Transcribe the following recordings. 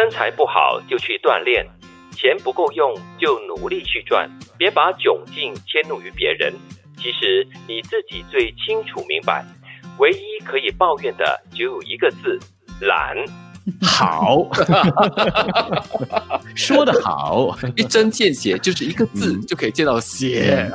身材不好就去锻炼，钱不够用就努力去赚，别把窘境迁怒于别人。其实你自己最清楚明白，唯一可以抱怨的只有一个字：懒。好，说得好，一针见血，就是一个字就可以见到血。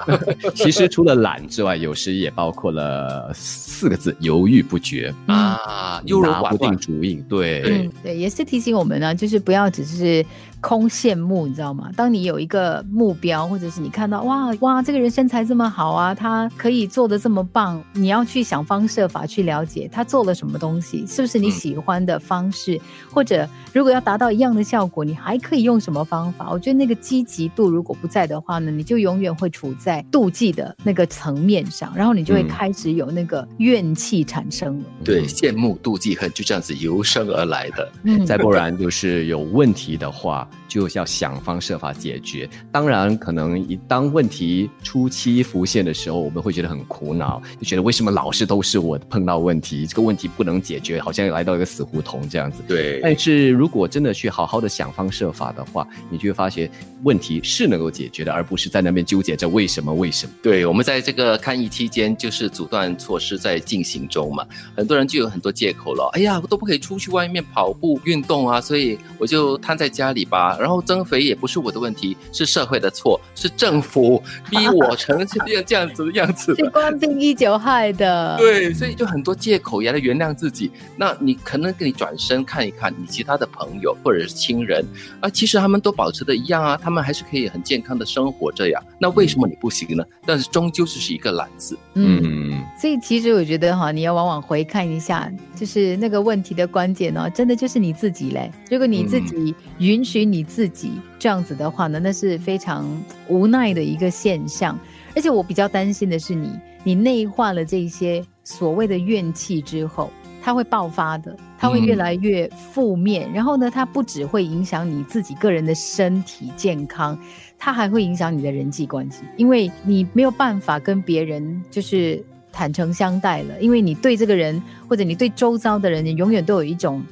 其实除了懒之外，有时也包括了四个字：犹豫不决啊，优柔寡断，不定主意。对，嗯，对，也是提醒我们呢，就是不要只是。空羡慕，你知道吗？当你有一个目标，或者是你看到哇哇，这个人身材这么好啊，他可以做的这么棒，你要去想方设法去了解他做了什么东西，是不是你喜欢的方式？或者如果要达到一样的效果，你还可以用什么方法？我觉得那个积极度如果不在的话呢，你就永远会处在妒忌的那个层面上，然后你就会开始有那个怨气产生了。对，羡慕、妒忌、恨就这样子由生而来的。嗯，再不然就是有问题的话。就要想方设法解决。当然，可能一当问题初期浮现的时候，我们会觉得很苦恼，就觉得为什么老是都是我碰到问题，这个问题不能解决，好像来到一个死胡同这样子。对。但是如果真的去好好的想方设法的话，你就会发现问题是能够解决的，而不是在那边纠结着为什么为什么。对，我们在这个抗疫期间，就是阻断措施在进行中嘛，很多人就有很多借口了。哎呀，我都不可以出去外面跑步运动啊，所以我就瘫在家里吧。然后增肥也不是我的问题，是社会的错，是政府逼我成这样这样子的样子。是官兵一九害的。对，所以就很多借口也来原谅自己。那你可能给你转身看一看你其他的朋友或者是亲人啊，其实他们都保持的一样啊，他们还是可以很健康的生活这样。那为什么你不行呢？但是终究就是一个懒字。嗯，所以其实我觉得哈，你要往往回看一下，就是那个问题的关键呢，真的就是你自己嘞。如果你自己允许你自己。这样子的话呢，那是非常无奈的一个现象。而且我比较担心的是，你你内化了这些所谓的怨气之后，它会爆发的，它会越来越负面。然后呢，它不只会影响你自己个人的身体健康，它还会影响你的人际关系，因为你没有办法跟别人就是坦诚相待了，因为你对这个人或者你对周遭的人，你永远都有一种。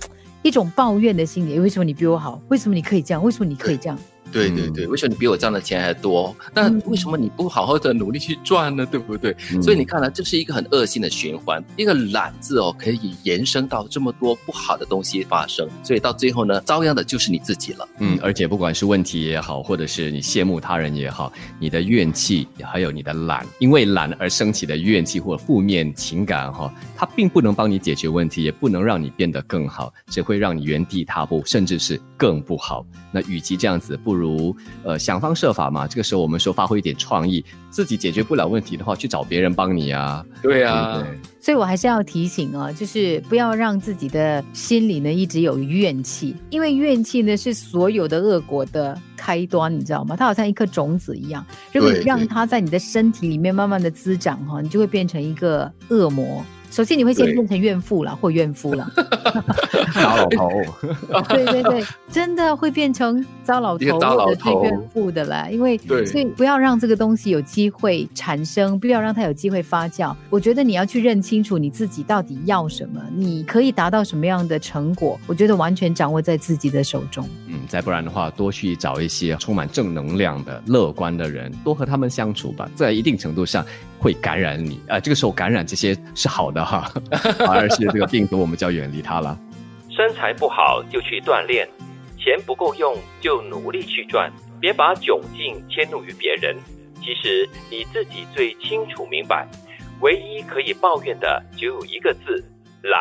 一种抱怨的心理，为什么你比我好？为什么你可以这样？为什么你可以这样？对对对，为什么你比我赚的钱还多？那为什么你不好好的努力去赚呢？对不对？所以你看呢，这是一个很恶性的循环。一个懒字哦，可以延伸到这么多不好的东西发生，所以到最后呢，遭殃的就是你自己了。嗯，而且不管是问题也好，或者是你羡慕他人也好，你的怨气还有你的懒，因为懒而升起的怨气或负面情感哈，它并不能帮你解决问题，也不能让你变得更好，只会让你原地踏步，甚至是更不好。那与其这样子，不如呃想方设法嘛。这个时候我们说发挥一点创意，自己解决不了问题的话，去找别人帮你啊。对啊，所以我还是要提醒啊，就是不要让自己的心里呢一直有怨气，因为怨气呢是所有的恶果的开端，你知道吗？它好像一颗种子一样，如果你让它在你的身体里面慢慢的滋长哈，你就会变成一个恶魔。首先你会先变成怨妇了，或怨夫了，糟老头。对对对，真的会变成糟老头或者是怨妇的啦。因为所以不要让这个东西有机会产生，不要让它有机会发酵。我觉得你要去认清楚你自己到底要什么，你可以达到什么样的成果。我觉得完全掌握在自己的手中。嗯，再不然的话，多去找一些充满正能量的、乐观的人，多和他们相处吧。在一定程度上会感染你啊。这个时候感染这些是好的。哈，反 而是这个病毒，我们就要远离它了。身材不好就去锻炼，钱不够用就努力去赚，别把窘境迁怒于别人。其实你自己最清楚明白，唯一可以抱怨的只有一个字：懒。